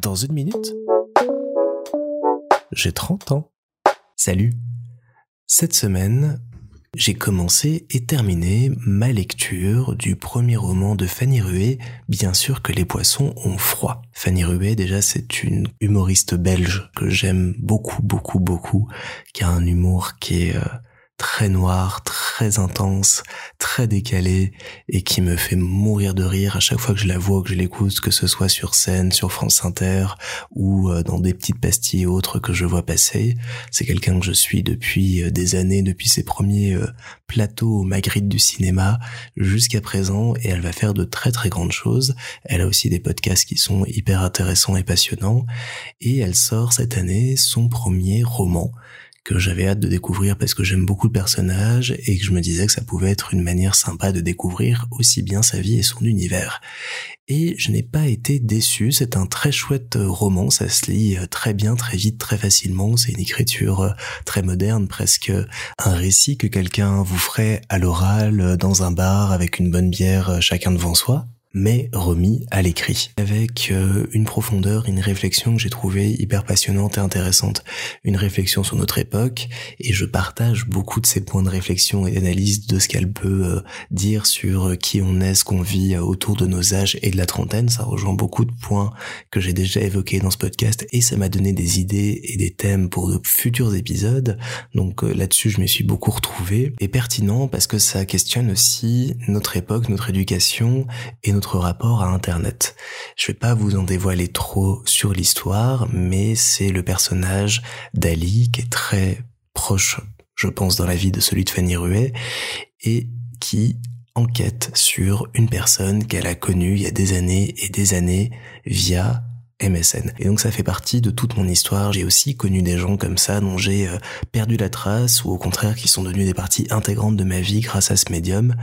Dans une minute, j'ai 30 ans. Salut Cette semaine, j'ai commencé et terminé ma lecture du premier roman de Fanny Rué, Bien sûr que les poissons ont froid. Fanny Rué, déjà, c'est une humoriste belge que j'aime beaucoup, beaucoup, beaucoup, qui a un humour qui est... Euh, très noir, très intense, très décalé et qui me fait mourir de rire à chaque fois que je la vois, que je l'écoute, que ce soit sur scène, sur France Inter ou euh, dans des petites pastilles autres que je vois passer. C'est quelqu'un que je suis depuis euh, des années, depuis ses premiers euh, plateaux au Magritte du cinéma jusqu'à présent et elle va faire de très très grandes choses. Elle a aussi des podcasts qui sont hyper intéressants et passionnants et elle sort cette année son premier roman que j'avais hâte de découvrir parce que j'aime beaucoup le personnage et que je me disais que ça pouvait être une manière sympa de découvrir aussi bien sa vie et son univers. Et je n'ai pas été déçu, c'est un très chouette roman, ça se lit euh, très bien, très vite, très facilement, c'est une écriture euh, très moderne, presque un récit que quelqu'un vous ferait à l'oral euh, dans un bar avec une bonne bière chacun devant soi mais remis à l'écrit, avec euh, une profondeur, une réflexion que j'ai trouvée hyper passionnante et intéressante, une réflexion sur notre époque, et je partage beaucoup de ces points de réflexion et d'analyse de ce qu'elle peut euh, dire sur qui on est, ce qu'on vit euh, autour de nos âges et de la trentaine, ça rejoint beaucoup de points que j'ai déjà évoqués dans ce podcast, et ça m'a donné des idées et des thèmes pour de futurs épisodes, donc là-dessus je me suis beaucoup retrouvé, et pertinent parce que ça questionne aussi notre époque, notre éducation, et notre rapport à Internet. Je vais pas vous en dévoiler trop sur l'histoire, mais c'est le personnage d'Ali qui est très proche, je pense, dans la vie de celui de Fanny Ruet, et qui enquête sur une personne qu'elle a connue il y a des années et des années via Et donc ça fait partie de toute mon histoire. J'ai aussi connu des gens comme ça dont j'ai euh, perdu la trace ou au contraire qui sont devenus des parties intégrantes de ma vie grâce à ce médium.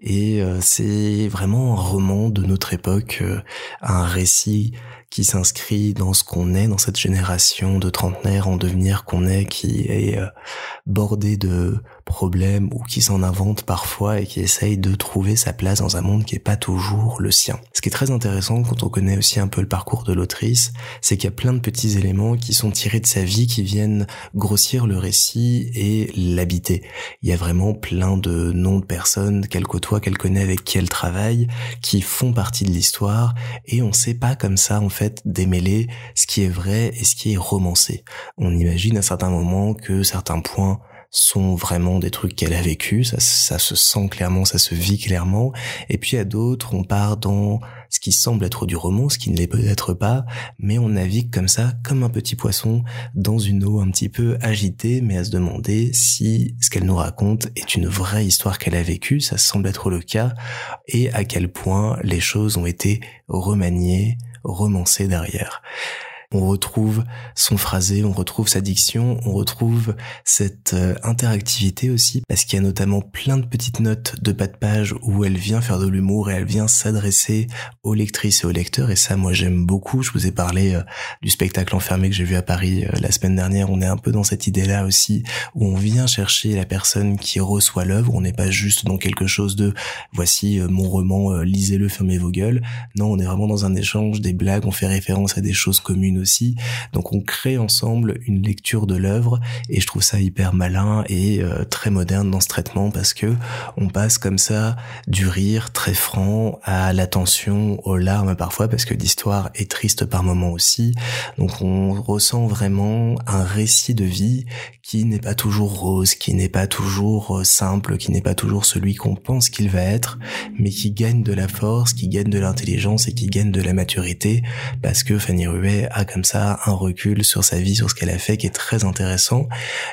Et euh, c'est vraiment un roman de notre époque, euh, un récit qui s'inscrit dans ce qu'on est, dans cette génération de trentenaires en devenir qu'on est, qui est euh, bordé de problèmes ou qui s'en invente parfois et qui essaye de trouver sa place dans un monde qui est pas toujours le sien. Ce qui est très intéressant quand on connaît aussi un peu le parcours de l'autrice, c'est qu'il y a plein de petits éléments qui sont tirés de sa vie, qui viennent grossir le récit et l'habiter. Il y a vraiment plein de noms de personnes qu'elle côtoie, qu'elle connaît, avec qui elle travaille, qui font partie de l'histoire et on sait pas comme ça en fait démêler ce qui est vrai et ce qui est romancé. On imagine à certains moments que certains points sont vraiment des trucs qu'elle a vécu, ça, ça se sent clairement, ça se vit clairement, et puis à d'autres, on part dans ce qui semble être du roman, ce qui ne l'est peut-être pas, mais on navigue comme ça, comme un petit poisson, dans une eau un petit peu agitée, mais à se demander si ce qu'elle nous raconte est une vraie histoire qu'elle a vécue, ça semble être le cas, et à quel point les choses ont été remaniées, romancé derrière on retrouve son phrasé, on retrouve sa diction, on retrouve cette euh, interactivité aussi, parce qu'il y a notamment plein de petites notes de bas de page où elle vient faire de l'humour et elle vient s'adresser aux lectrices et aux lecteurs, et ça moi j'aime beaucoup. Je vous ai parlé euh, du spectacle enfermé que j'ai vu à Paris euh, la semaine dernière, on est un peu dans cette idée-là aussi, où on vient chercher la personne qui reçoit l'œuvre, on n'est pas juste dans quelque chose de voici mon roman, lisez-le, fermez vos gueules. Non, on est vraiment dans un échange, des blagues, on fait référence à des choses communes Donc on crée ensemble une lecture de l'œuvre et je trouve ça hyper malin et euh, très moderne dans ce traitement parce que on passe comme ça du rire très franc à l'attention, aux larmes parfois parce que l'histoire est triste par moments aussi. Donc on ressent vraiment un récit de vie qui n'est pas toujours rose, qui n'est pas toujours euh, simple, qui n'est pas toujours celui qu'on pense qu'il va être, mais qui gagne de la force, qui gagne de l'intelligence et qui gagne de la maturité parce que Fanny Ruet a comme ça un recul sur sa vie, sur ce qu'elle a fait qui est très intéressant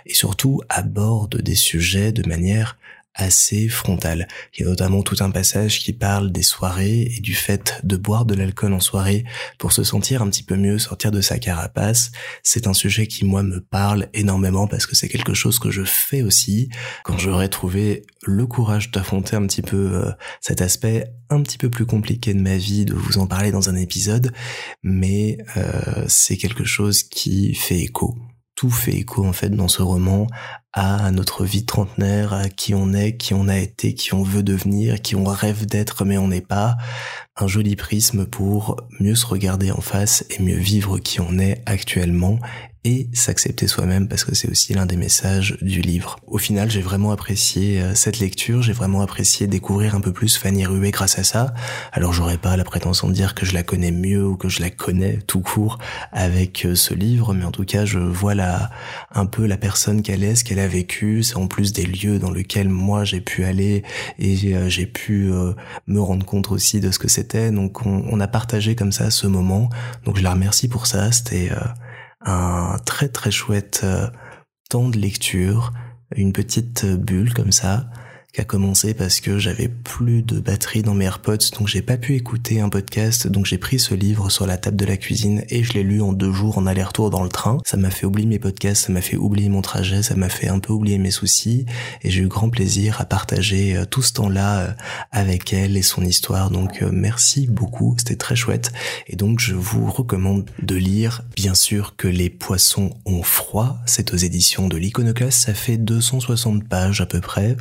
et surtout aborde des sujets de manière assez frontale. Il y a notamment tout un passage qui parle des soirées et du fait de boire de l'alcool en soirée pour se sentir un petit peu mieux, sortir de sa carapace. C'est un sujet qui, moi, me parle énormément parce que c'est quelque chose que je fais aussi quand j'aurais trouvé le courage d'affronter un petit peu euh, cet aspect un petit peu plus compliqué de ma vie, de vous en parler dans un épisode, mais euh, c'est quelque chose qui fait écho fait écho en fait dans ce roman à notre vie trentenaire, à qui on est, qui on a été, qui on veut devenir, qui on rêve d'être mais on n'est pas. Un joli prisme pour mieux se regarder en face et mieux vivre qui on est actuellement et s'accepter soi-même parce que c'est aussi l'un des messages du livre. Au final, j'ai vraiment apprécié euh, cette lecture, j'ai vraiment apprécié découvrir un peu plus Fanny Rué grâce à ça. Alors j'aurais pas la prétention de dire que je la connais mieux ou que je la connais tout court avec euh, ce livre, mais en tout cas, je vois là un peu la personne qu'elle est, ce qu'elle a vécu, c'est en plus des lieux dans lesquels moi j'ai pu aller et euh, j'ai pu me rendre compte aussi de ce que c'était. Donc on, on, a partagé comme ça ce moment. Donc je la remercie pour ça, c'était un très très chouette euh, temps de lecture, une petite bulle comme ça, qui a commencé parce que j'avais plus de batterie dans mes AirPods, donc j'ai pas pu écouter un podcast, donc j'ai pris ce livre sur la table de la cuisine et je l'ai lu en deux jours en aller-retour dans le train. Ça m'a fait oublier mes podcasts, ça m'a fait oublier mon trajet, ça m'a fait un peu oublier mes soucis. Et j'ai eu grand plaisir à partager euh, tout ce temps-là euh, avec elle et son histoire. Donc euh, merci beaucoup, c'était très chouette. Et donc je vous recommande de lire bien sûr que les poissons ont froid, c'est aux éditions de l'Iconoclaste, ça fait 260 pages à peu près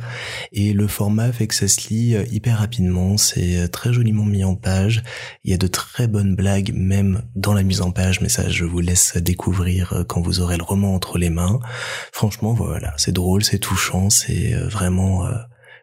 le format fait que ça se lit euh, hyper rapidement, c'est euh, très joliment mis en page, il y a de très bonnes blagues même dans la mise en page, mais ça je vous laisse découvrir euh, quand vous aurez le roman entre les mains. Franchement voilà, c'est drôle, c'est touchant, c'est vraiment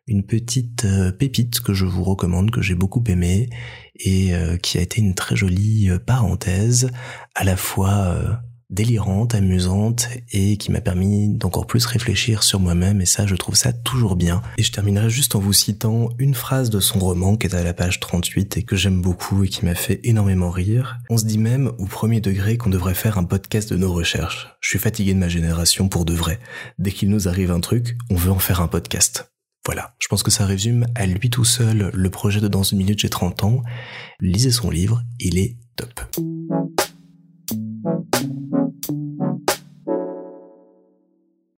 une petite pépite que je vous recommande, que j'ai beaucoup aimé et qui a été une très jolie parenthèse à la fois délirante, amusante et qui m'a permis d'encore plus réfléchir sur moi-même et ça je trouve ça toujours bien. Et je terminerai juste en vous citant une phrase de son roman qui est à la page 38 et que j'aime beaucoup et qui m'a fait énormément rire. On se dit même au premier degré qu'on devrait faire un podcast de nos recherches. Je suis fatigué de ma génération pour de vrai. Dès qu'il nous arrive un truc, on veut en faire un podcast. Voilà, je pense que ça résume à lui tout seul le projet de Dans une minute j'ai 30 ans. Lisez son livre, il est top.